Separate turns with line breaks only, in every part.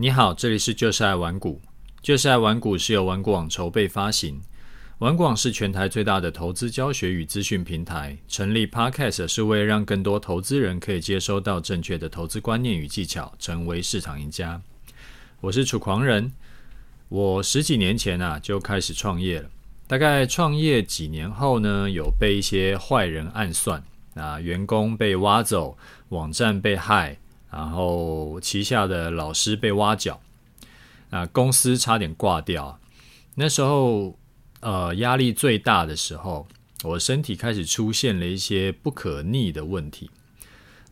你好，这里是就是爱玩股。就是爱玩股是由玩股网筹备发行。玩股网是全台最大的投资教学与资讯平台。成立 Podcast 是为了让更多投资人可以接收到正确的投资观念与技巧，成为市场赢家。我是楚狂人。我十几年前啊就开始创业了。大概创业几年后呢，有被一些坏人暗算啊，员工被挖走，网站被害。然后旗下的老师被挖角，啊，公司差点挂掉。那时候，呃，压力最大的时候，我身体开始出现了一些不可逆的问题。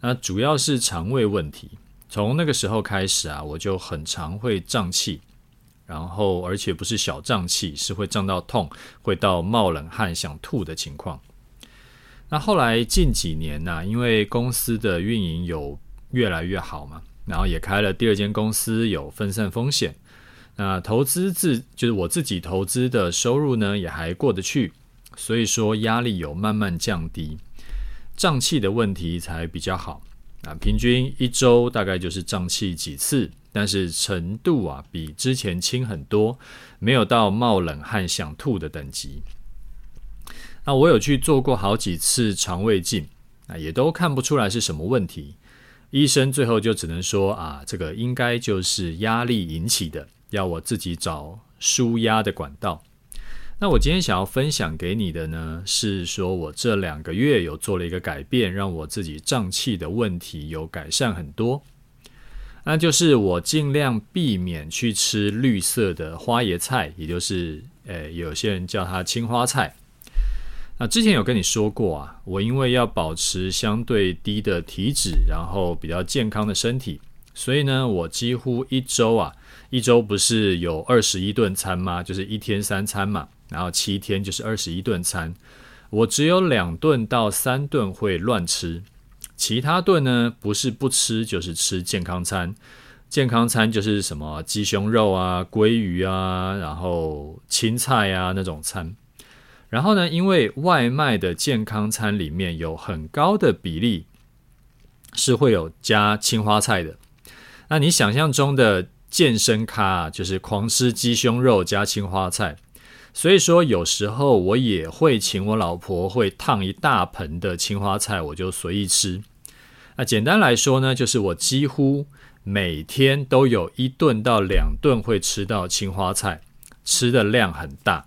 那主要是肠胃问题。从那个时候开始啊，我就很常会胀气，然后而且不是小胀气，是会胀到痛，会到冒冷汗、想吐的情况。那后来近几年呢，因为公司的运营有越来越好嘛，然后也开了第二间公司，有分散风险。那投资自就是我自己投资的收入呢，也还过得去，所以说压力有慢慢降低，胀气的问题才比较好。啊，平均一周大概就是胀气几次，但是程度啊比之前轻很多，没有到冒冷汗想吐的等级。那我有去做过好几次肠胃镜，啊，也都看不出来是什么问题。医生最后就只能说啊，这个应该就是压力引起的，要我自己找舒压的管道。那我今天想要分享给你的呢，是说我这两个月有做了一个改变，让我自己胀气的问题有改善很多。那就是我尽量避免去吃绿色的花椰菜，也就是诶，有些人叫它青花菜。那之前有跟你说过啊，我因为要保持相对低的体脂，然后比较健康的身体，所以呢，我几乎一周啊，一周不是有二十一顿餐吗？就是一天三餐嘛，然后七天就是二十一顿餐，我只有两顿到三顿会乱吃，其他顿呢，不是不吃就是吃健康餐，健康餐就是什么鸡胸肉啊、鲑鱼啊，然后青菜啊那种餐。然后呢，因为外卖的健康餐里面有很高的比例是会有加青花菜的，那你想象中的健身咖就是狂吃鸡胸肉加青花菜，所以说有时候我也会请我老婆会烫一大盆的青花菜，我就随意吃。那简单来说呢，就是我几乎每天都有一顿到两顿会吃到青花菜，吃的量很大。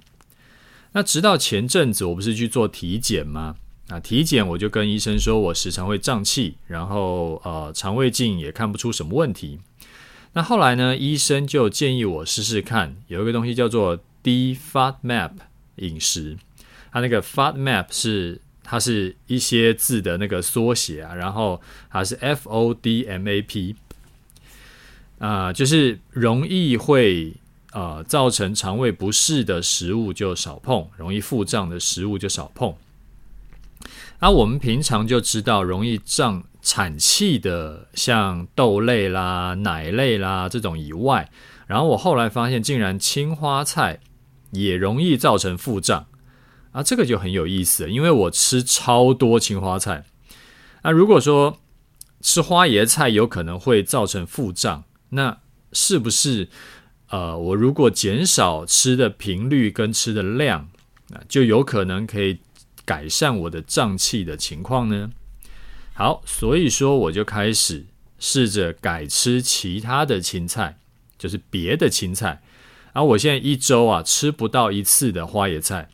那直到前阵子，我不是去做体检吗？啊，体检我就跟医生说，我时常会胀气，然后呃，肠胃镜也看不出什么问题。那后来呢，医生就建议我试试看，有一个东西叫做低 FODMAP 饮食。它那个 FODMAP 是它是一些字的那个缩写啊，然后它是 FODMAP，啊、就是容易会。呃，造成肠胃不适的食物就少碰，容易腹胀的食物就少碰。那我们平常就知道，容易胀产气的，像豆类啦、奶类啦这种以外，然后我后来发现，竟然青花菜也容易造成腹胀啊，这个就很有意思，因为我吃超多青花菜。那如果说吃花椰菜有可能会造成腹胀，那是不是？呃，我如果减少吃的频率跟吃的量，那就有可能可以改善我的胀气的情况呢。好，所以说我就开始试着改吃其他的青菜，就是别的青菜。然后我现在一周啊吃不到一次的花椰菜，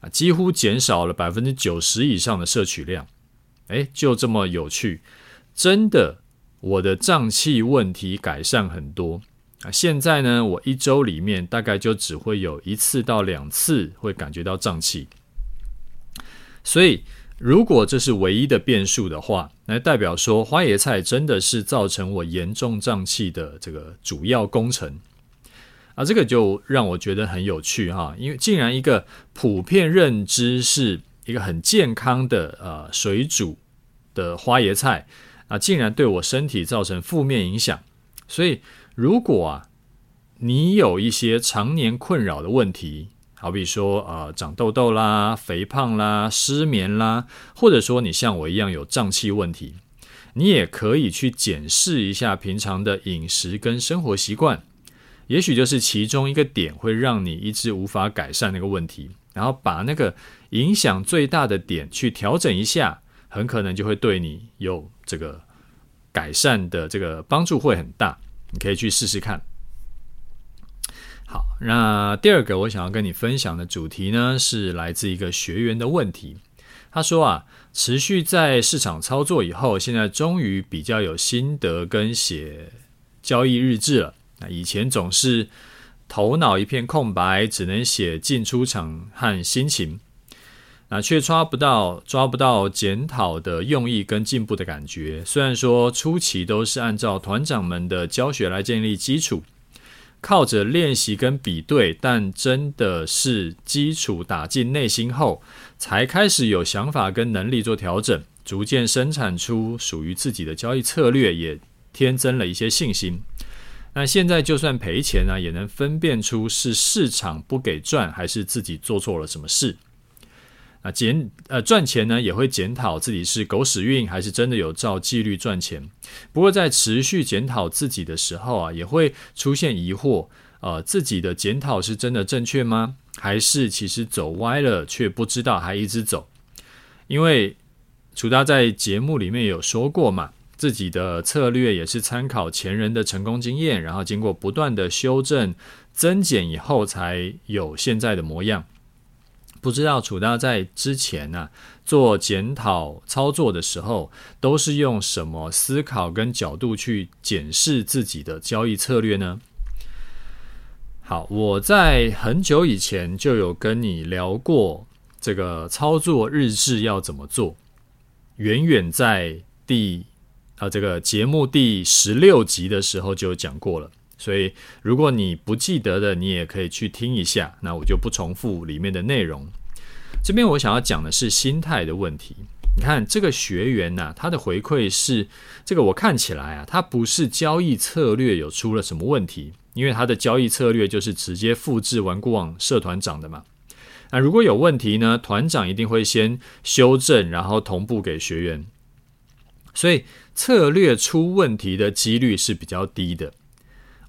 啊，几乎减少了百分之九十以上的摄取量。诶，就这么有趣，真的，我的胀气问题改善很多。啊，现在呢，我一周里面大概就只会有一次到两次会感觉到胀气，所以如果这是唯一的变数的话，那代表说花椰菜真的是造成我严重胀气的这个主要工程啊，这个就让我觉得很有趣哈，因为竟然一个普遍认知是一个很健康的呃水煮的花椰菜啊，竟然对我身体造成负面影响，所以。如果啊，你有一些常年困扰的问题，好比说呃长痘痘啦、肥胖啦、失眠啦，或者说你像我一样有胀气问题，你也可以去检视一下平常的饮食跟生活习惯，也许就是其中一个点会让你一直无法改善那个问题，然后把那个影响最大的点去调整一下，很可能就会对你有这个改善的这个帮助会很大，你可以去试试看。好，那第二个我想要跟你分享的主题呢，是来自一个学员的问题。他说啊，持续在市场操作以后，现在终于比较有心得跟写交易日志了。那以前总是头脑一片空白，只能写进出场和心情，那却抓不到抓不到检讨的用意跟进步的感觉。虽然说初期都是按照团长们的教学来建立基础。靠着练习跟比对，但真的是基础打进内心后，才开始有想法跟能力做调整，逐渐生产出属于自己的交易策略，也添增了一些信心。那现在就算赔钱呢，也能分辨出是市场不给赚，还是自己做错了什么事。啊，检呃赚钱呢，也会检讨自己是狗屎运还是真的有照纪律赚钱。不过在持续检讨自己的时候啊，也会出现疑惑，呃，自己的检讨是真的正确吗？还是其实走歪了却不知道还一直走？因为楚大在节目里面有说过嘛，自己的策略也是参考前人的成功经验，然后经过不断的修正增减以后，才有现在的模样。不知道楚大在之前呢、啊、做检讨操作的时候，都是用什么思考跟角度去检视自己的交易策略呢？好，我在很久以前就有跟你聊过这个操作日志要怎么做，远远在第啊、这个节目第十六集的时候就讲过了。所以，如果你不记得的，你也可以去听一下。那我就不重复里面的内容。这边我想要讲的是心态的问题。你看这个学员呐、他的回馈是这个，我看起来啊，他不是交易策略有出了什么问题，因为他的交易策略就是直接复制顽固网社团长的嘛。那如果有问题呢，团长一定会先修正，然后同步给学员。所以策略出问题的几率是比较低的。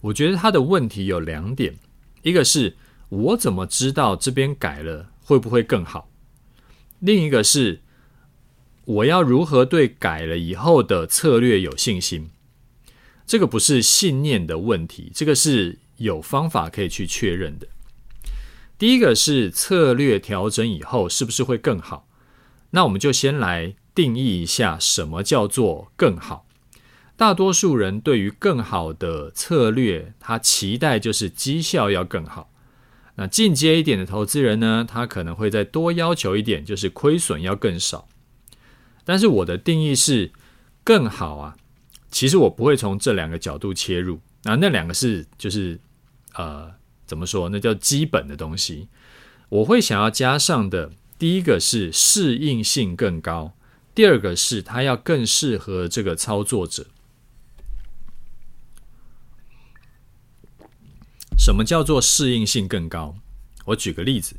我觉得他的问题有两点，一个是我怎么知道这边改了会不会更好？另一个是我要如何对改了以后的策略有信心？这个不是信念的问题，这个是有方法可以去确认的。第一个是策略调整以后是不是会更好？那我们就先来定义一下什么叫做更好。大多数人对于更好的策略，他期待就是绩效要更好。那进阶一点的投资人呢，他可能会再多要求一点，就是亏损要更少。但是我的定义是更好啊，其实我不会从这两个角度切入。那那两个是就是呃怎么说？那叫基本的东西。我会想要加上的，第一个是适应性更高，第二个是它要更适合这个操作者。什么叫做适应性更高？我举个例子，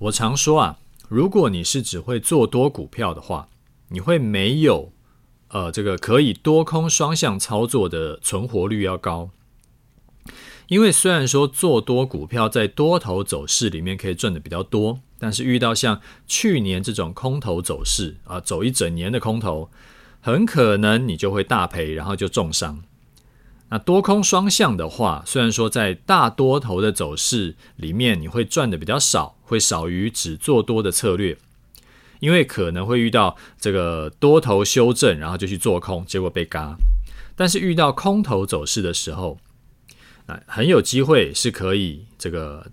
我常说啊，如果你是只会做多股票的话，你会没有呃这个可以多空双向操作的存活率要高。因为虽然说做多股票在多头走势里面可以赚的比较多，但是遇到像去年这种空头走势啊，走一整年的空头，很可能你就会大赔，然后就重伤。那多空双向的话，虽然说在大多头的走势里面你会赚的比较少，会少于只做多的策略，因为可能会遇到这个多头修正，然后就去做空，结果被嘎。但是遇到空头走势的时候，那很有机会是可以这个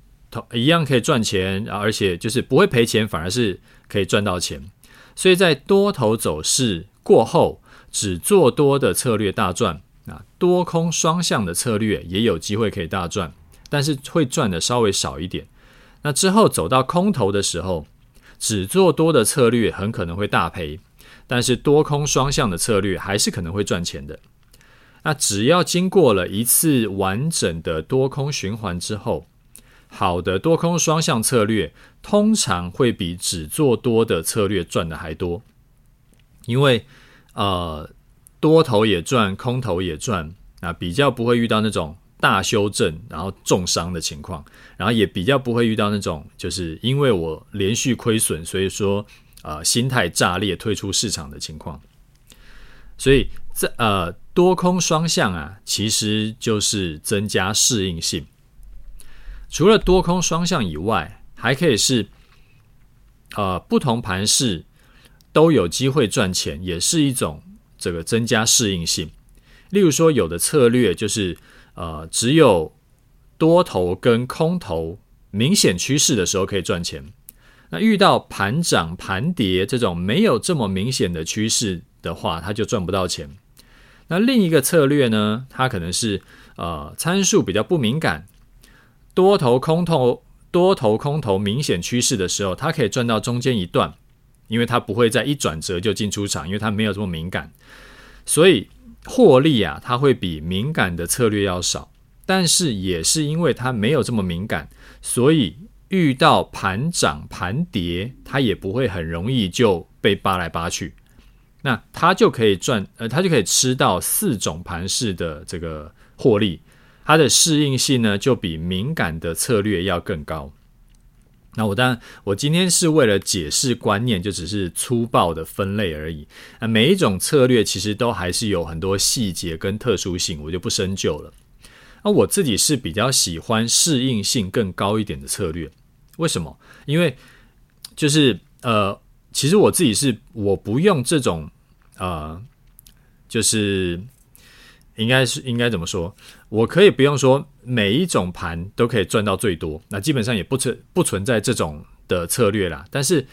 一样可以赚钱，而且就是不会赔钱，反而是可以赚到钱。所以在多头走势过后，只做多的策略大赚。啊，多空双向的策略也有机会可以大赚，但是会赚的稍微少一点。那之后走到空头的时候，只做多的策略很可能会大赔，但是多空双向的策略还是可能会赚钱的。那只要经过了一次完整的多空循环之后，好的多空双向策略通常会比只做多的策略赚的还多，因为呃。多头也赚，空头也赚，啊，比较不会遇到那种大修正然后重伤的情况，然后也比较不会遇到那种就是因为我连续亏损，所以说呃心态炸裂退出市场的情况。所以这呃多空双向啊，其实就是增加适应性。除了多空双向以外，还可以是呃不同盘势都有机会赚钱，也是一种这个增加适应性。例如说，有的策略就是呃只有多头跟空头明显趋势的时候可以赚钱，那遇到盘涨盘跌这种没有这么明显的趋势。的话，他就赚不到钱。那另一个策略呢？它可能是呃参数比较不敏感，多头空头多头空头明显趋势的时候，它可以赚到中间一段，因为它不会在一转折就进出场，因为它没有这么敏感，所以获利啊，它会比敏感的策略要少。但是也是因为它没有这么敏感，所以遇到盘涨盘跌，它也不会很容易就被扒来扒去。那它就可以赚，呃，它就可以吃到四种盘势的这个获利，它的适应性呢就比敏感的策略要更高。那我当然，我今天是为了解释观念，就只是粗暴的分类而已。那每一种策略其实都还是有很多细节跟特殊性，我就不深究了。那我自己是比较喜欢适应性更高一点的策略，为什么？因为就是呃。其实我自己是我不用这种，呃，就是应该是应该怎么说？我可以不用说每一种盘都可以赚到最多，那基本上也不存不存在这种的策略啦。但是，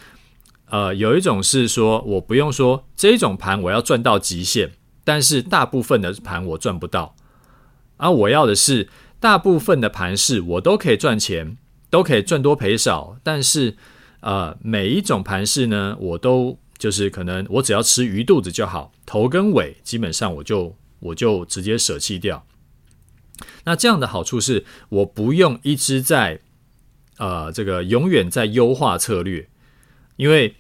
呃，有一种是说我不用说这种盘我要赚到极限，但是大部分的盘我赚不到，而我要的是大部分的盘是我都可以赚钱，都可以赚多赔少，但是。呃，每一种盘势呢，我都就是可能我只要吃鱼肚子就好，头跟尾基本上我就我就直接舍弃掉。那这样的好处是，我不用一直在呃这个永远在优化策略，因为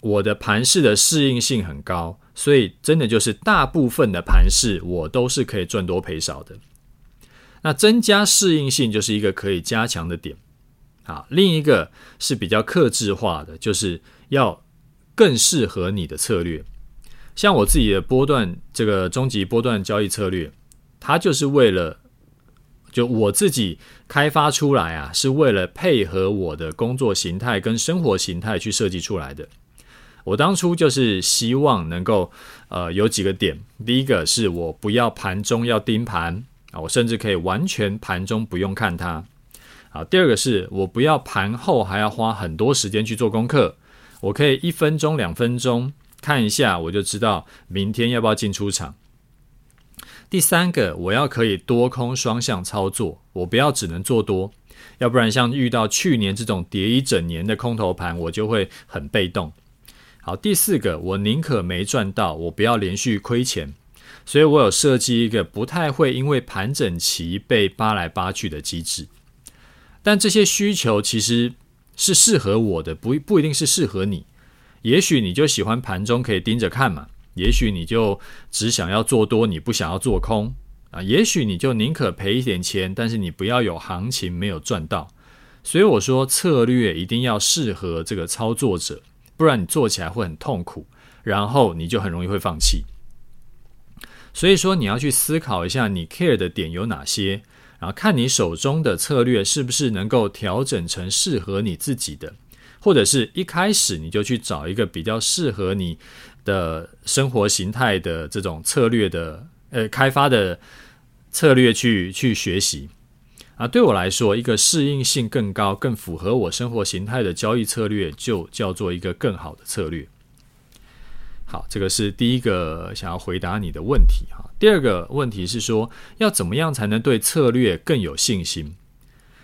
我的盘势的适应性很高，所以真的就是大部分的盘势我都是可以赚多赔少的。那增加适应性就是一个可以加强的点。啊，另一个是比较克制化的，就是要更适合你的策略。像我自己的波段这个终极波段交易策略，它就是为了就我自己开发出来啊，是为了配合我的工作形态跟生活形态去设计出来的。我当初就是希望能够呃有几个点，第一个是我不要盘中要盯盘啊，我甚至可以完全盘中不用看它。啊，第二个是我不要盘后还要花很多时间去做功课，我可以一分钟、两分钟看一下，我就知道明天要不要进出场。第三个，我要可以多空双向操作，我不要只能做多，要不然像遇到去年这种跌一整年的空头盘，我就会很被动。好，第四个，我宁可没赚到，我不要连续亏钱，所以我有设计一个不太会因为盘整期被扒来扒去的机制。但这些需求其实是适合我的，不不一定是适合你。也许你就喜欢盘中可以盯着看嘛，也许你就只想要做多，你不想要做空啊。也许你就宁可赔一点钱，但是你不要有行情没有赚到。所以我说策略一定要适合这个操作者，不然你做起来会很痛苦，然后你就很容易会放弃。所以说你要去思考一下，你 care 的点有哪些。然后看你手中的策略是不是能够调整成适合你自己的，或者是一开始你就去找一个比较适合你的生活形态的这种策略的呃开发的策略去去学习啊。对我来说，一个适应性更高、更符合我生活形态的交易策略，就叫做一个更好的策略。好，这个是第一个想要回答你的问题哈。第二个问题是说，要怎么样才能对策略更有信心？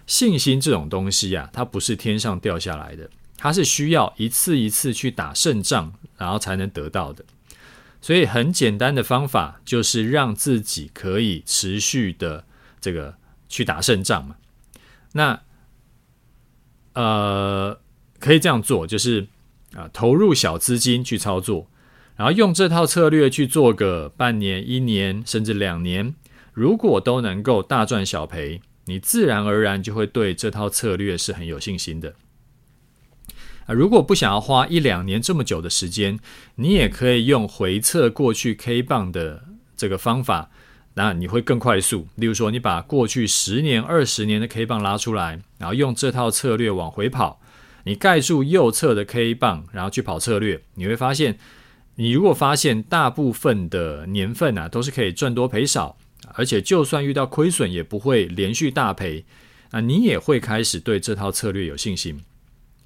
信心这种东西啊，它不是天上掉下来的，它是需要一次一次去打胜仗，然后才能得到的。所以很简单的方法就是让自己可以持续的这个去打胜仗嘛。那呃，可以这样做，就是啊，投入小资金去操作。然后用这套策略去做个半年、一年，甚至两年，如果都能够大赚小赔，你自然而然就会对这套策略是很有信心的。啊，如果不想要花一两年这么久的时间，你也可以用回测过去 K 棒的这个方法，那你会更快速。例如说，你把过去十年、二十年的 K 棒拉出来，然后用这套策略往回跑，你盖住右侧的 K 棒，然后去跑策略，你会发现。你如果发现大部分的年份啊都是可以赚多赔少，而且就算遇到亏损也不会连续大赔，啊，你也会开始对这套策略有信心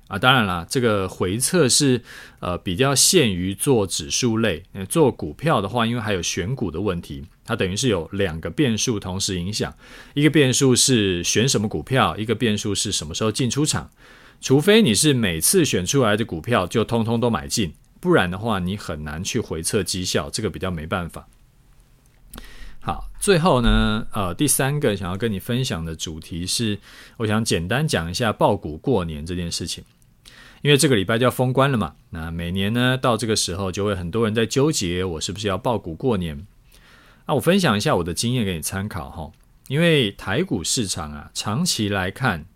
啊。当然啦，这个回测是呃比较限于做指数类，做股票的话，因为还有选股的问题，它等于是有两个变数同时影响，一个变数是选什么股票，一个变数是什么时候进出场，除非你是每次选出来的股票就通通都买进。不然的话，你很难去回测绩效，这个比较没办法。好，最后呢，呃，第三个想要跟你分享的主题是，我想简单讲一下抱股过年这件事情，因为这个礼拜就要封关了嘛。那每年呢，到这个时候就会很多人在纠结，我是不是要抱股过年？那我分享一下我的经验给你参考哈。因为台股市场啊，长期来看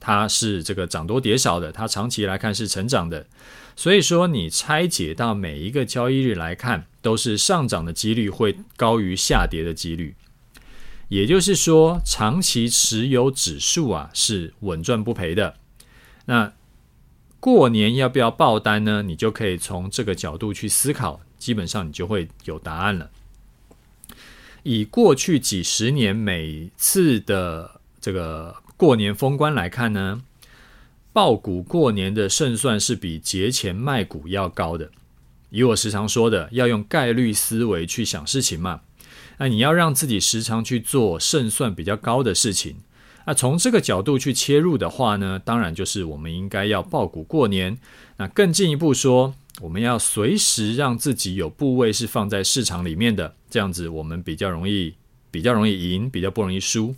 它是这个涨多跌少的，它长期来看是成长的。所以说，你拆解到每一个交易日来看，都是上涨的几率会高于下跌的几率。也就是说，长期持有指数啊是稳赚不赔的。那过年要不要爆单呢？你就可以从这个角度去思考，基本上你就会有答案了。以过去几十年每次的这个过年封关来看呢，抱股过年的胜算是比节前卖股要高的。以我时常说的，要用概率思维去想事情嘛。那你要让自己时常去做胜算比较高的事情。那从这个角度去切入的话呢，当然就是我们应该要抱股过年。那更进一步说，我们要随时让自己有部位是放在市场里面的，这样子我们比较容易，比较容易赢，比较不容易输。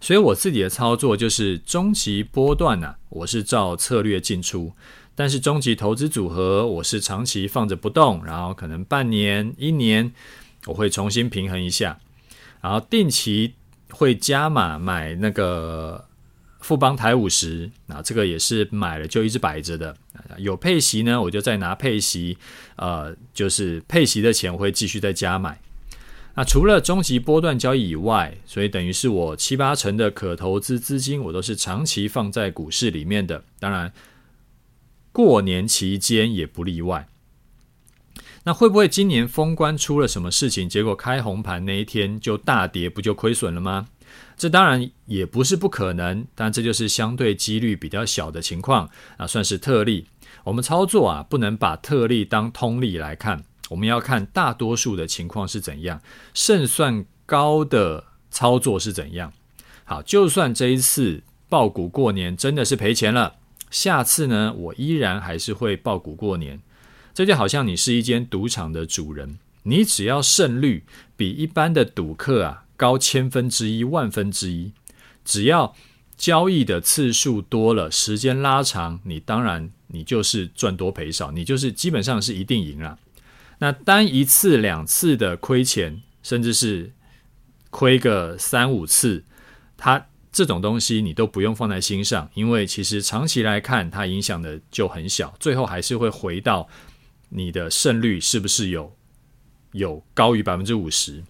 所以我自己的操作就是中期波段呢、我是照策略进出，但是中期投资组合我是长期放着不动，然后可能半年、一年我会重新平衡一下，然后定期会加码买那个富邦台五十，那这个也是买了就一直摆着的，有配息呢，我就再拿配息，呃，就是配息的钱我会继续再加买。那除了中级波段交易以外，所以等于是我七八成的可投资资金，我都是长期放在股市里面的。当然，过年期间也不例外。那会不会今年封关出了什么事情，结果开红盘那一天就大跌，不就亏损了吗？这当然也不是不可能，但这就是相对几率比较小的情况啊，算是特例。我们操作啊，不能把特例当通例来看。我们要看大多数的情况是怎样，胜算高的操作是怎样。好，就算这一次爆股过年真的是赔钱了，下次呢，我依然还是会爆股过年。这就好像你是一间赌场的主人，你只要胜率比一般的赌客啊高千分之一、万分之一，只要交易的次数多了，时间拉长，你当然你就是赚多赔少，你就是基本上是一定赢了。那单一次两次的亏钱，甚至是亏个三五次，它这种东西你都不用放在心上，因为其实长期来看，它影响的就很小，最后还是会回到你的胜率是不是有有高于百分之五十。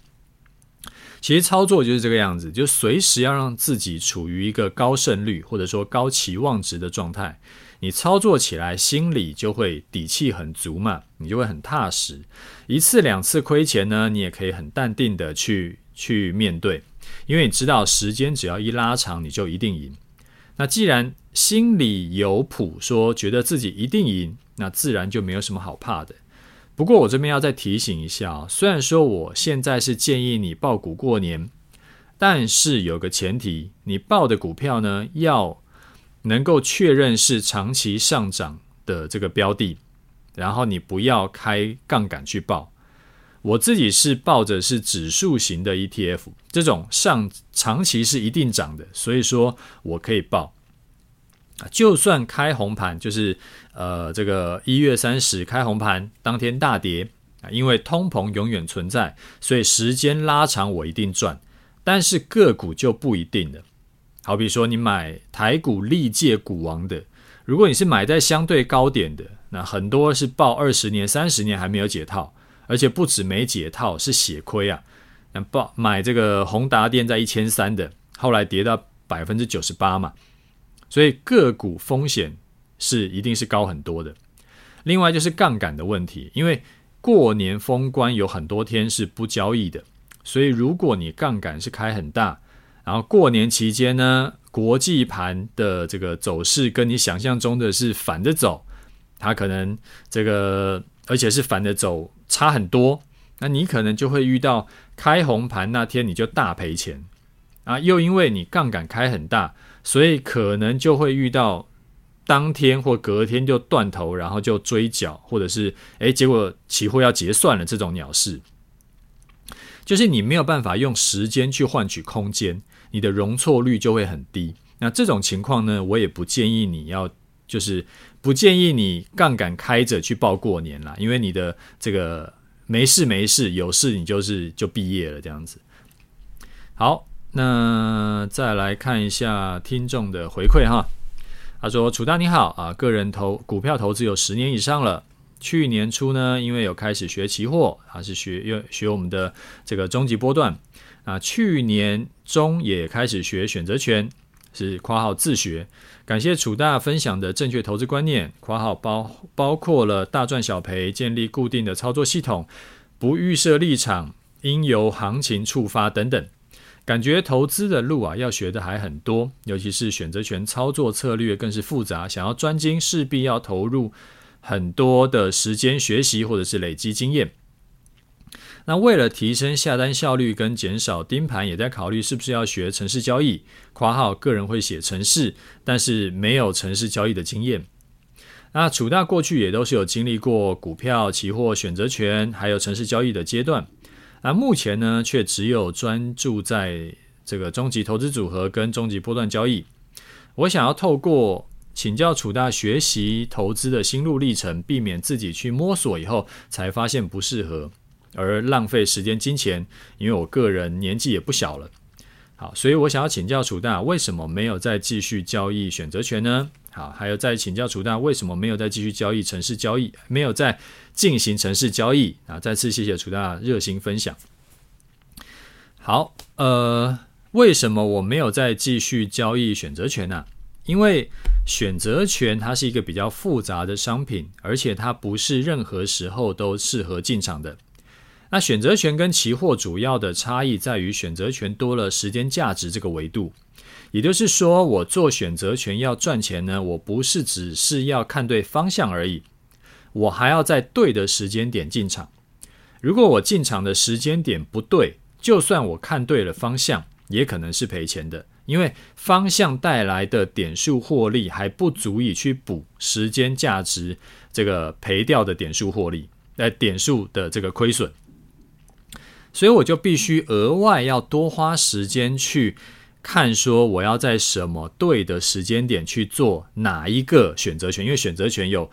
其实操作就是这个样子，就随时要让自己处于一个高胜率或者说高期望值的状态。你操作起来心里就会底气很足嘛，你就会很踏实。一次两次亏钱呢，你也可以很淡定的去去面对，因为你知道时间只要一拉长，你就一定赢。那既然心里有谱，说觉得自己一定赢，那自然就没有什么好怕的。不过我这边要再提醒一下啊，虽然说我现在是建议你报股过年，但是有个前提，你报的股票呢要。能够确认是长期上涨的这个标的，然后你不要开杠杆去报。我自己是抱着是指数型的 ETF，这种上长期是一定涨的，所以说我可以报。就算开红盘，就是呃这个一月三十开红盘当天大跌啊，因为通膨永远存在，所以时间拉长我一定赚。但是个股就不一定了。好比说你买台股历届股王的，如果你是买在相对高点的，那很多是报二十年、三十年还没有解套，而且不止没解套，是血亏啊。那报买这个宏达电在一千三的，后来跌到百分之九十八嘛，所以个股风险是一定是高很多的。另外就是杠杆的问题，因为过年封关有很多天是不交易的，所以如果你杠杆是开很大。然后过年期间呢，国际盘的这个走势跟你想象中的是反着走，它可能这个而且是反着走差很多，那你可能就会遇到开红盘那天你就大赔钱啊，又因为你杠杆开很大，所以可能就会遇到当天或隔天就断头，然后就追缴，或者是诶结果期货要结算了这种鸟事。就是你没有办法用时间去换取空间，你的容错率就会很低。那这种情况呢，我也不建议你要，就是不建议你杠杆开着去报过年啦，因为你的这个没事没事，有事你就是就毕业了这样子。好，那再来看一下听众的回馈哈。他说：“楚大你好啊，个人投股票投资有十年以上了。”去年初呢，因为有开始学期货，还是学又学我们的这个终极波段啊。去年中也开始学选择权，是括号自学。感谢楚大分享的正确投资观念，括号包包括了大赚小赔，建立固定的操作系统，不预设立场，应由行情触发等等。感觉投资的路啊，要学的还很多，尤其是选择权操作策略更是复杂，想要专精，势必要投入。很多的时间学习或者是累积经验，那为了提升下单效率跟减少盯盘，也在考虑是不是要学城市交易。括号个人会写城市，但是没有城市交易的经验。那楚大过去也都是有经历过股票、期货、选择权，还有城市交易的阶段。那目前呢，却只有专注在这个终极投资组合跟终极波段交易。我想要透过。请教楚大学习投资的心路历程，避免自己去摸索以后才发现不适合，而浪费时间金钱。因为我个人年纪也不小了，好，所以我想要请教楚大，为什么没有再继续交易选择权呢？好，还有再请教楚大，为什么没有再继续交易城市交易，没有再进行城市交易？啊，再次谢谢楚大热心分享。好，呃，为什么我没有再继续交易选择权呢？因为选择权它是一个比较复杂的商品，而且它不是任何时候都适合进场的。那选择权跟期货主要的差异在于，选择权多了时间价值这个维度，也就是说，我做选择权要赚钱呢，我不是只是要看对方向而已，我还要在对的时间点进场。如果我进场的时间点不对，就算我看对了方向，也可能是赔钱的。因为方向带来的点数获利还不足以去补时间价值这个赔掉的点数获利，呃，点数的这个亏损，所以我就必须额外要多花时间去看，说我要在什么对的时间点去做哪一个选择权，因为选择权有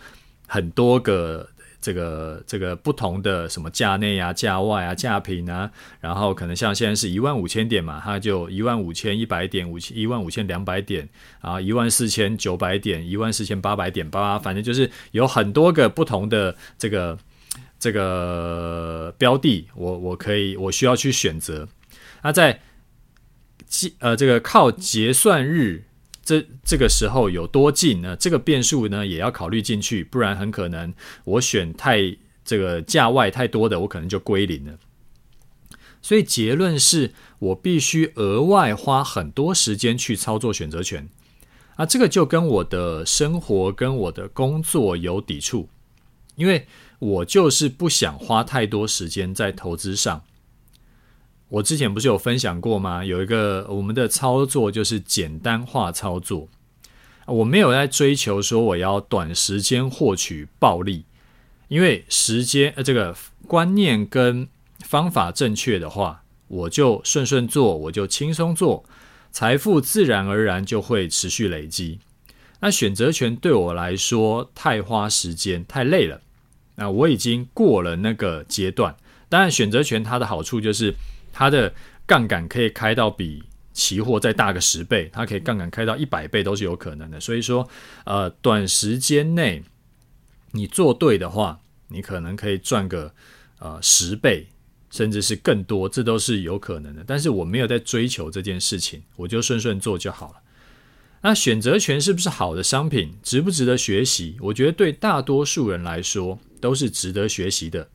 很多个。这个这个不同的什么价内啊、价外啊、价平啊，然后可能像现在是一万五千点嘛，它就一万五千一百点、五千一万五千两百点啊，一万四千九百点、一万四千八百点，八，反正就是有很多个不同的这个这个标的，我我可以我需要去选择。那在呃这个靠结算日。这这个时候有多近呢？这个变数呢也要考虑进去，不然很可能我选太这个价外太多的，我可能就归零了。所以结论是我必须额外花很多时间去操作选择权，啊，这个就跟我的生活跟我的工作有抵触，因为我就是不想花太多时间在投资上。我之前不是有分享过吗？有一个我们的操作就是简单化操作，我没有在追求说我要短时间获取暴利，因为时间呃这个观念跟方法正确的话，我就顺顺做，我就轻松做，财富自然而然就会持续累积。那选择权对我来说太花时间，太累了。那我已经过了那个阶段。当然，选择权它的好处就是它的杠杆可以开到比期货再大个十倍，它可以杠杆开到一百倍都是有可能的。所以说，呃，短时间内你做对的话，你可能可以赚个呃十倍，甚至是更多，这都是有可能的。但是我没有在追求这件事情，我就顺顺做就好了。那选择权是不是好的商品？值不值得学习？我觉得对大多数人来说都是值得学习的。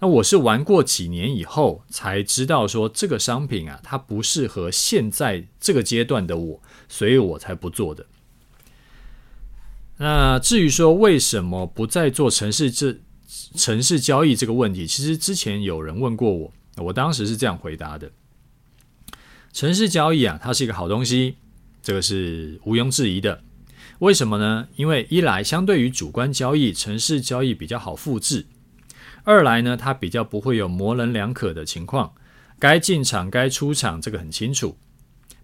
那我是玩过几年以后才知道说这个商品啊，它不适合现在这个阶段的我，所以我才不做的。那至于说为什么不再做城市这城市交易这个问题，其实之前有人问过我，我当时是这样回答的：城市交易啊，它是一个好东西。这个是毋庸置疑的，为什么呢？因为一来相对于主观交易，城市交易比较好复制；二来呢，它比较不会有模棱两可的情况，该进场该出场，这个很清楚，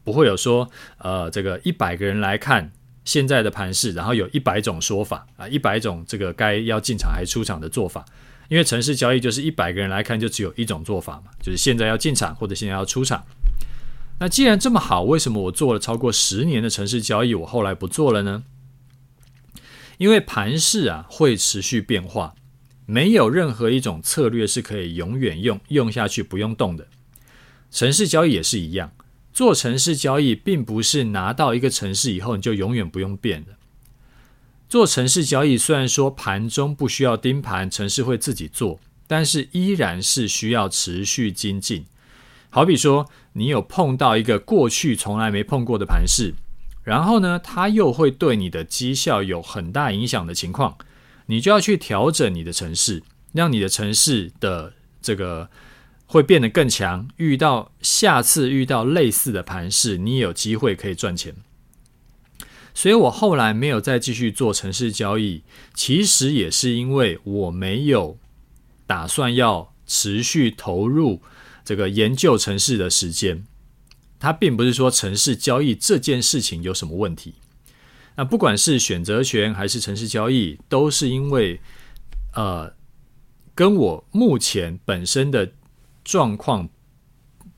不会有说呃这个一百个人来看现在的盘势，然后有一百种说法啊，一百种这个该要进场还出场的做法，因为城市交易就是一百个人来看就只有一种做法嘛，就是现在要进场或者现在要出场。那既然这么好，为什么我做了超过十年的城市交易，我后来不做了呢？因为盘势啊会持续变化，没有任何一种策略是可以永远用用下去不用动的。城市交易也是一样，做城市交易并不是拿到一个城市以后你就永远不用变的。做城市交易虽然说盘中不需要盯盘，城市会自己做，但是依然是需要持续精进。好比说，你有碰到一个过去从来没碰过的盘势，然后呢，它又会对你的绩效有很大影响的情况，你就要去调整你的城市，让你的城市的这个会变得更强。遇到下次遇到类似的盘势，你有机会可以赚钱。所以我后来没有再继续做城市交易，其实也是因为我没有打算要持续投入。这个研究城市的时间，它并不是说城市交易这件事情有什么问题。那不管是选择权还是城市交易，都是因为呃，跟我目前本身的状况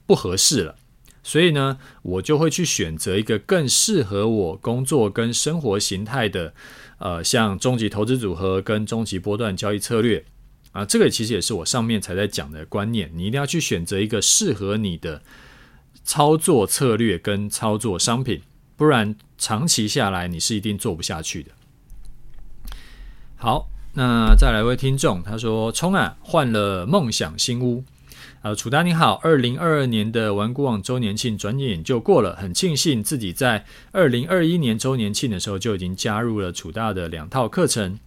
不合适了，所以呢，我就会去选择一个更适合我工作跟生活形态的，呃，像终极投资组合跟终极波段交易策略。啊，这个其实也是我上面才在讲的观念，你一定要去选择一个适合你的操作策略跟操作商品，不然长期下来你是一定做不下去的。好，那再来位听众，他说：“冲啊，换了梦想新屋。”呃，楚大你好，二零二二年的玩股网周年庆转眼就过了，很庆幸自己在二零二一年周年庆的时候就已经加入了楚大的两套课程。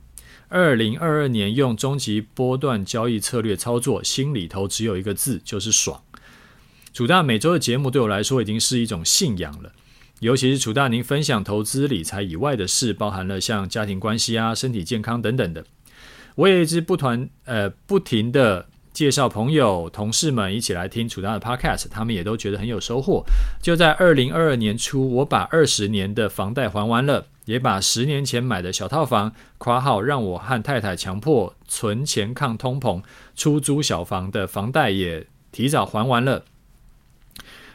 二零二二年用终极波段交易策略操作，心里头只有一个字，就是爽。楚大每周的节目对我来说已经是一种信仰了，尤其是楚大您分享投资理财以外的事，包含了像家庭关系啊、身体健康等等的。我也一直不团呃不停的介绍朋友、同事们一起来听楚大的 Podcast，他们也都觉得很有收获。就在二零二二年初，我把二十年的房贷还完了。也把十年前买的小套房（括号让我和太太强迫存钱抗通膨出租小房的房贷）也提早还完了。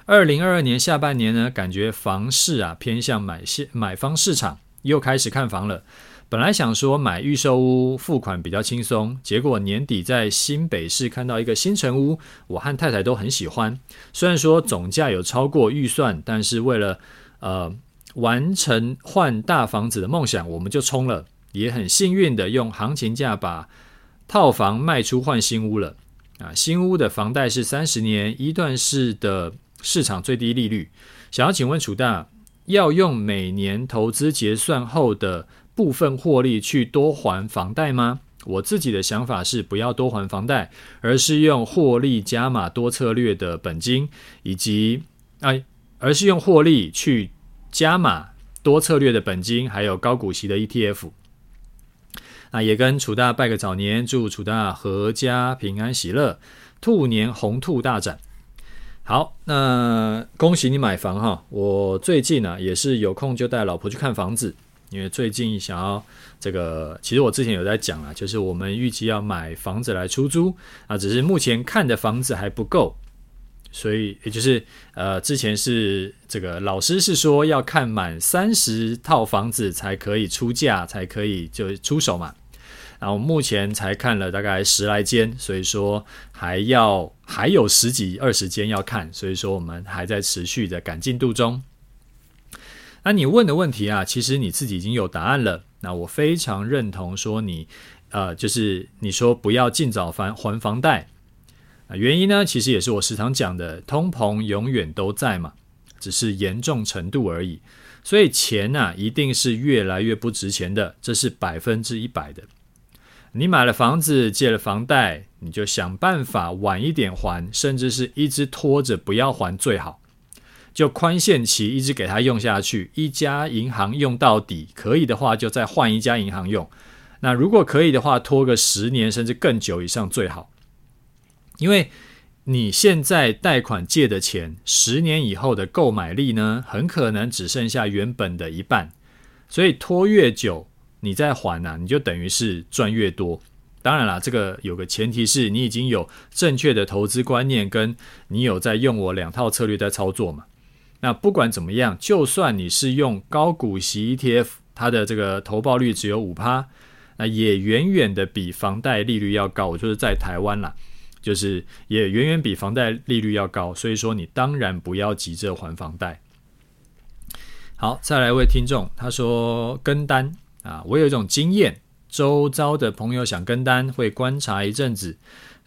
二零二二年下半年呢，感觉房市啊偏向买现买方市场，又开始看房了。本来想说买预售屋付款比较轻松，结果年底在新北市看到一个新城屋，我和太太都很喜欢。虽然说总价有超过预算，但是为了呃。完成换大房子的梦想，我们就冲了，也很幸运的用行情价把套房卖出换新屋了。啊，新屋的房贷是三十年一段式的市场最低利率。想要请问楚大，要用每年投资结算后的部分获利去多还房贷吗？我自己的想法是不要多还房贷，而是用获利加码多策略的本金，以及哎，而是用获利去。加码多策略的本金，还有高股息的 ETF，那也跟楚大拜个早年，祝楚大阖家平安喜乐，兔年红兔大展。好，那恭喜你买房哈！我最近呢、也是有空就带老婆去看房子，因为最近想要这个，其实我之前有在讲啊，就是我们预计要买房子来出租啊，只是目前看的房子还不够，所以也就是呃，之前是这个老师是说要看满三十套房子才可以出价，才可以就出手嘛。然后目前才看了大概十来间，所以说还要还有十几二十间要看，所以说我们还在持续的赶进度中。那你问的问题啊，其实你自己已经有答案了。那我非常认同说你，呃，就是你说不要尽早还还房贷啊，原因呢，其实也是我时常讲的，通膨永远都在嘛，只是严重程度而已。所以钱呐，一定是越来越不值钱的，这是百分之一百的。你买了房子，借了房贷，你就想办法晚一点还，甚至是一直拖着不要还最好。就宽限期一直给他用下去，一家银行用到底，可以的话就再换一家银行用。那如果可以的话，拖个十年甚至更久以上最好。因为你现在贷款借的钱，十年以后的购买力呢，很可能只剩下原本的一半，所以拖越久。你再还呢、啊，你就等于是赚越多。当然啦，这个有个前提是你已经有正确的投资观念，跟你有在用我两套策略在操作嘛。那不管怎么样，就算你是用高股息 ETF，它的这个投报率只有五趴，那也远远的比房贷利率要高。我就是在台湾啦，就是也远远比房贷利率要高。所以说，你当然不要急着还房贷。好，再来一位听众，他说跟单。啊，我有一种经验，周遭的朋友想跟单，会观察一阵子，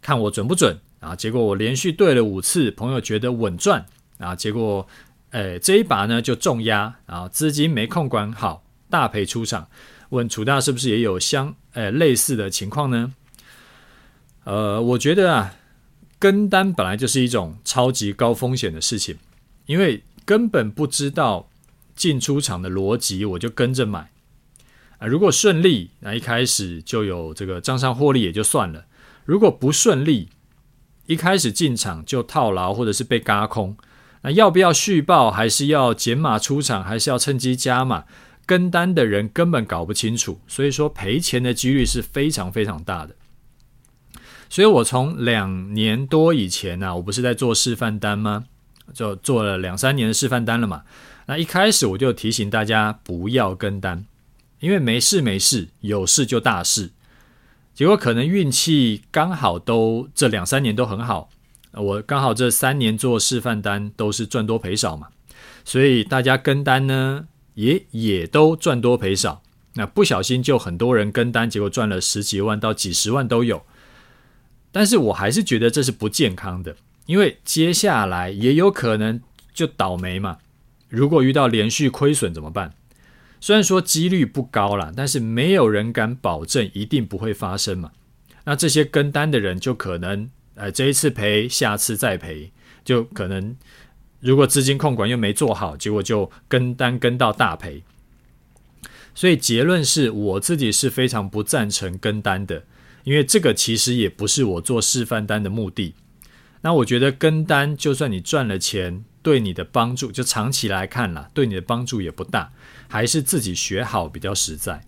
看我准不准啊。结果我连续对了五次，朋友觉得稳赚啊。结果，诶，这一把呢就重压啊，资金没控管好，大赔出场。问楚大是不是也有相诶类似的情况呢？呃，我觉得啊，跟单本来就是一种超级高风险的事情，因为根本不知道进出场的逻辑，我就跟着买。啊，如果顺利，那一开始就有这个账上获利也就算了；如果不顺利，一开始进场就套牢或者是被嘎空，那要不要续报，还是要减码出场，还是要趁机加码？跟单的人根本搞不清楚，所以说赔钱的几率是非常非常大的。所以我从两年多以前呢，我不是在做示范单吗？就做了两三年的示范单了嘛。那一开始我就提醒大家不要跟单。因为没事没事，有事就大事。结果可能运气刚好都这两三年都很好，我刚好这三年做示范单都是赚多赔少嘛，所以大家跟单呢也也都赚多赔少。那不小心就很多人跟单，结果赚了十几万到几十万都有。但是我还是觉得这是不健康的，因为接下来也有可能就倒霉嘛。如果遇到连续亏损怎么办？虽然说几率不高啦，但是没有人敢保证一定不会发生嘛。那这些跟单的人就可能，呃，这一次赔，下次再赔，就可能如果资金控管又没做好，结果就跟单跟到大赔。所以结论是我自己是非常不赞成跟单的，因为这个其实也不是我做示范单的目的。那我觉得跟单，就算你赚了钱，对你的帮助就长期来看啦，对你的帮助也不大。还是自己学好比较实在。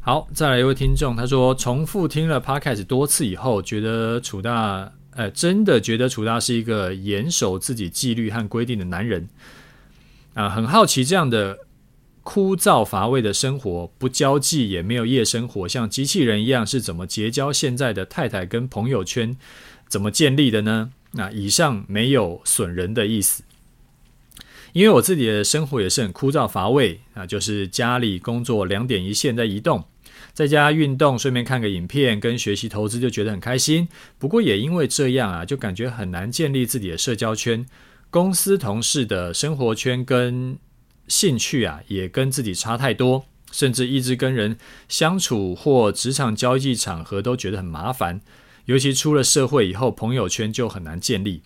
好，再来一位听众，他说重复听了 Podcast 多次以后，觉得楚大，呃，真的觉得楚大是一个严守自己纪律和规定的男人啊，很好奇这样的枯燥乏味的生活，不交际也没有夜生活，像机器人一样，是怎么结交现在的太太跟朋友圈，怎么建立的呢？那以上没有损人的意思。因为我自己的生活也是很枯燥乏味啊，就是家里工作两点一线在移动，在家运动，顺便看个影片跟学习投资就觉得很开心。不过也因为这样啊，就感觉很难建立自己的社交圈，公司同事的生活圈跟兴趣啊也跟自己差太多，甚至一直跟人相处或职场交际场合都觉得很麻烦，尤其出了社会以后，朋友圈就很难建立。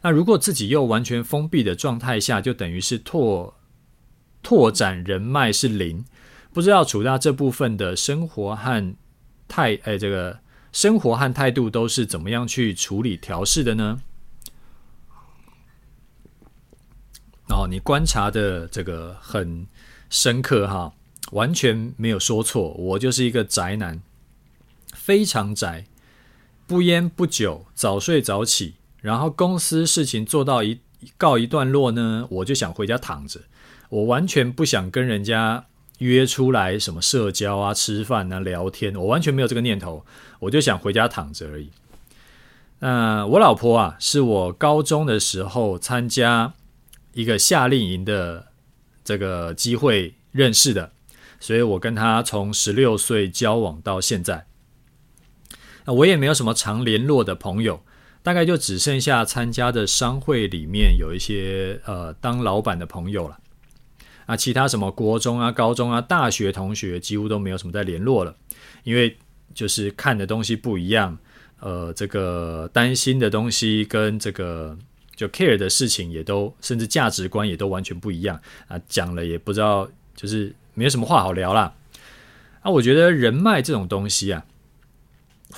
那如果自己又完全封闭的状态下，就等于是拓拓展人脉是零。不知道楚大这部分的生活和态，哎，这个生活和态度都是怎么样去处理调试的呢？哦，你观察的这个很深刻哈，完全没有说错。我就是一个宅男，非常宅，不烟不酒，早睡早起，然后公司事情做到一告一段落呢，我就想回家躺着。我完全不想跟人家约出来什么社交啊、吃饭啊、聊天，我完全没有这个念头，我就想回家躺着而已。那我老婆啊，是我高中的时候参加一个夏令营的这个机会认识的，所以我跟她从十六岁交往到现在。那我也没有什么常联络的朋友，大概就只剩下参加的商会里面有一些呃当老板的朋友了。啊，其他什么国中啊、高中啊、大学同学几乎都没有什么在联络了，因为就是看的东西不一样。呃，这个担心的东西跟这个就 care 的事情也都，甚至价值观也都完全不一样啊。讲了也不知道，就是没有什么话好聊啦。啊，我觉得人脉这种东西啊，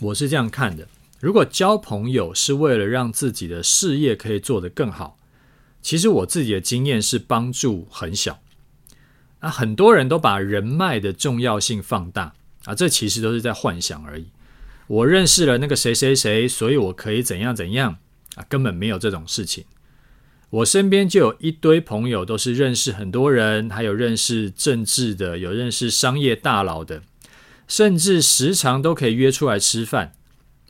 我是这样看的：如果交朋友是为了让自己的事业可以做得更好，其实我自己的经验是帮助很小。啊，很多人都把人脉的重要性放大啊，这其实都是在幻想而已。我认识了那个谁谁谁，所以我可以怎样怎样啊？根本没有这种事情。我身边就有一堆朋友，都是认识很多人，还有认识政治的，有认识商业大佬的，甚至时常都可以约出来吃饭。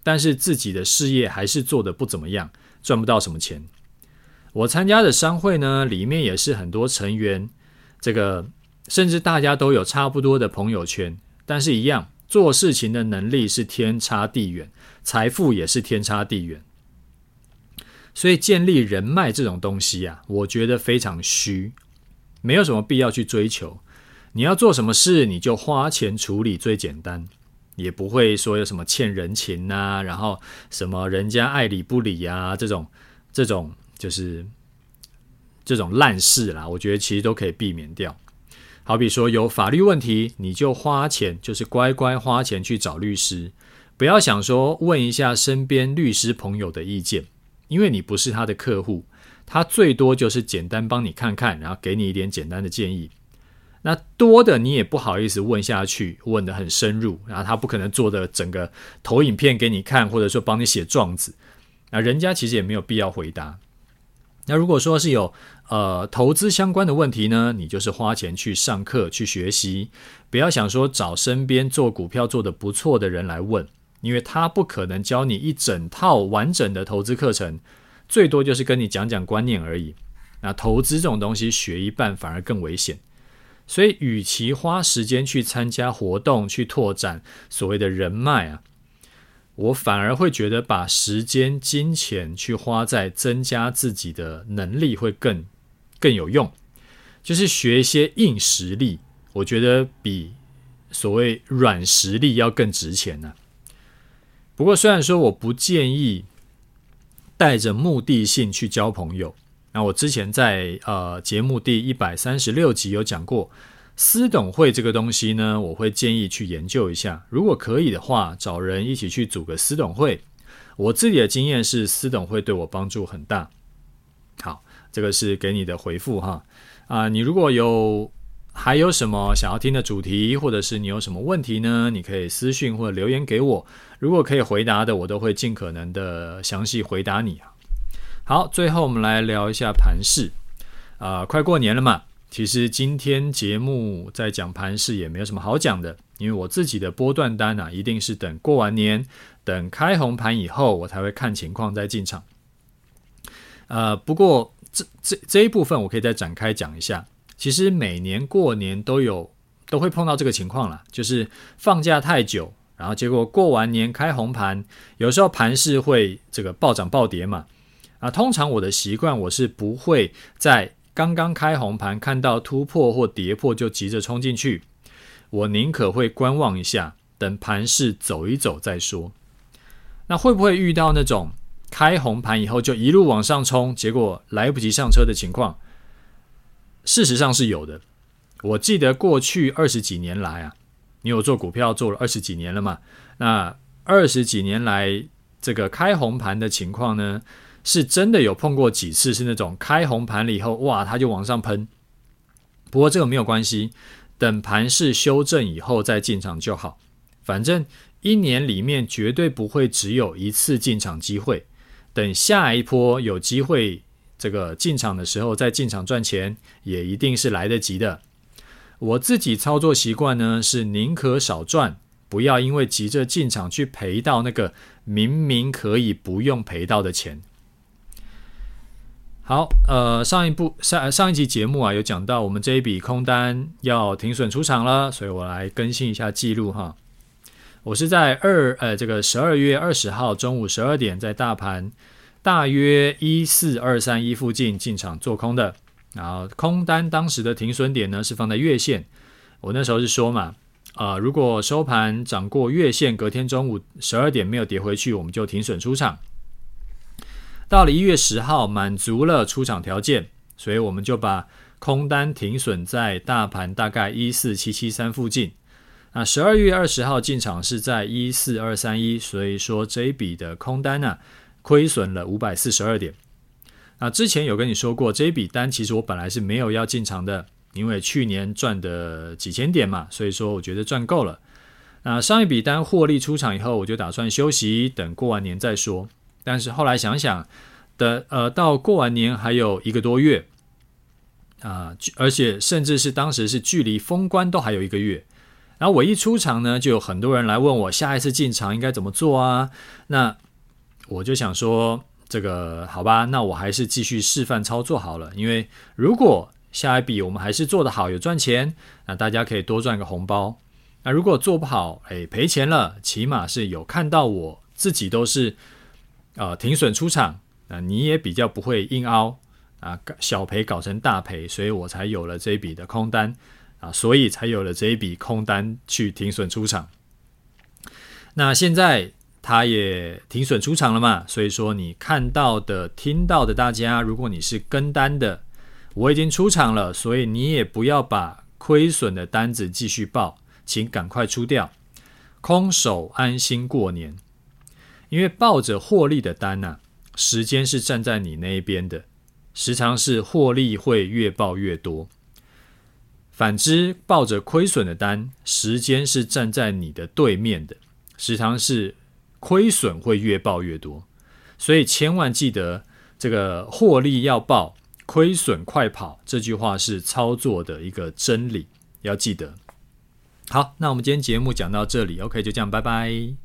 但是自己的事业还是做得不怎么样，赚不到什么钱。我参加的商会呢，里面也是很多成员，这个甚至大家都有差不多的朋友圈，但是一样。做事情的能力是天差地远，财富也是天差地远，所以建立人脉这种东西啊，我觉得非常虚，没有什么必要去追求。你要做什么事，你就花钱处理最简单，也不会说有什么欠人情啊，然后什么人家爱理不理啊，这种这种就是这种烂事啦，我觉得其实都可以避免掉。好比说有法律问题，你就花钱，就是乖乖花钱去找律师，不要想说问一下身边律师朋友的意见，因为你不是他的客户，他最多就是简单帮你看看，然后给你一点简单的建议。那多的你也不好意思问下去，问得很深入，然后他不可能做的整个投影片给你看，或者说帮你写状子，那人家其实也没有必要回答。那如果说是有呃投资相关的问题呢，你就是花钱去上课去学习，不要想说找身边做股票做得不错的人来问，因为他不可能教你一整套完整的投资课程，最多就是跟你讲讲观念而已。那投资这种东西学一半反而更危险，所以与其花时间去参加活动去拓展所谓的人脉啊。我反而会觉得把时间、金钱去花在增加自己的能力会更更有用，就是学一些硬实力，我觉得比所谓软实力要更值钱呢。不过虽然说我不建议带着目的性去交朋友，那我之前在呃节目第一百三十六集有讲过。私董会这个东西呢，我会建议去研究一下。如果可以的话，找人一起去组个私董会。我自己的经验是，私董会对我帮助很大。好，这个是给你的回复哈。啊，你如果有还有什么想要听的主题，或者是你有什么问题呢？你可以私讯或者留言给我。如果可以回答的，我都会尽可能的详细回答你。好，最后我们来聊一下盘势。啊，快过年了嘛。其实今天节目在讲盘势也没有什么好讲的，因为我自己的波段单啊，一定是等过完年，等开红盘以后，我才会看情况再进场。呃，不过这这这一部分我可以再展开讲一下。其实每年过年都有都会碰到这个情况啦，就是放假太久，然后结果过完年开红盘，有时候盘势会这个暴涨暴跌嘛。啊，通常我的习惯我是不会在刚刚开红盘，看到突破或跌破就急着冲进去，我宁可会观望一下，等盘势走一走再说。那会不会遇到那种开红盘以后就一路往上冲，结果来不及上车的情况？事实上是有的。我记得过去二十几年来啊，你有做股票做了二十几年了嘛？那二十几年来这个开红盘的情况呢？是真的有碰过几次，是那种开红盘了以后，哇，它就往上喷。不过这个没有关系，等盘势修正以后再进场就好。反正一年里面绝对不会只有一次进场机会，等下一波有机会这个进场的时候再进场赚钱，也一定是来得及的。我自己操作习惯呢，是宁可少赚，不要因为急着进场去赔到那个明明可以不用赔到的钱。好，呃，上一部上上一集节目啊，有讲到我们这一笔空单要停损出场了，所以我来更新一下记录哈。我是在二呃这个十二月二十号中午十二点，在大盘大约一四二三一附近进场做空的，然后空单当时的停损点呢是放在月线，我那时候是说嘛，啊、如果收盘涨过月线，隔天中午十二点没有跌回去，我们就停损出场。到了一月十号，满足了出场条件，所以我们就把空单停损在大盘大概一四七七三附近。那十二月二十号进场是在一四二三一，所以说这一笔的空单呢、亏损了五百四十二点。那之前有跟你说过，这一笔单其实我本来是没有要进场的，因为去年赚的几千点嘛，所以说我觉得赚够了。那上一笔单获利出场以后，我就打算休息，等过完年再说。但是后来想想，的呃，到过完年还有一个多月啊，而且甚至是当时是距离封关都还有一个月。然后我一出场呢，就有很多人来问我下一次进场应该怎么做啊？那我就想说，这个好吧，那我还是继续示范操作好了。因为如果下一笔我们还是做得好，有赚钱，那大家可以多赚个红包。那如果做不好，哎，赔钱了，起码是有看到我自己都是。啊、呃，停损出场，那你也比较不会硬凹啊，小赔搞成大赔，所以我才有了这一笔的空单啊，所以才有了这一笔空单去停损出场。那现在他也停损出场了嘛，所以说你看到的、听到的，大家，如果你是跟单的，我已经出场了，所以你也不要把亏损的单子继续报，请赶快出掉，空手安心过年。因为抱着获利的单呐、啊，时间是站在你那一边的，时常是获利会越报越多。反之，抱着亏损的单，时间是站在你的对面的，时常是亏损会越报越多。所以千万记得，这个获利要报，亏损快跑，这句话是操作的一个真理，要记得。好，那我们今天节目讲到这里，OK，就这样，拜拜。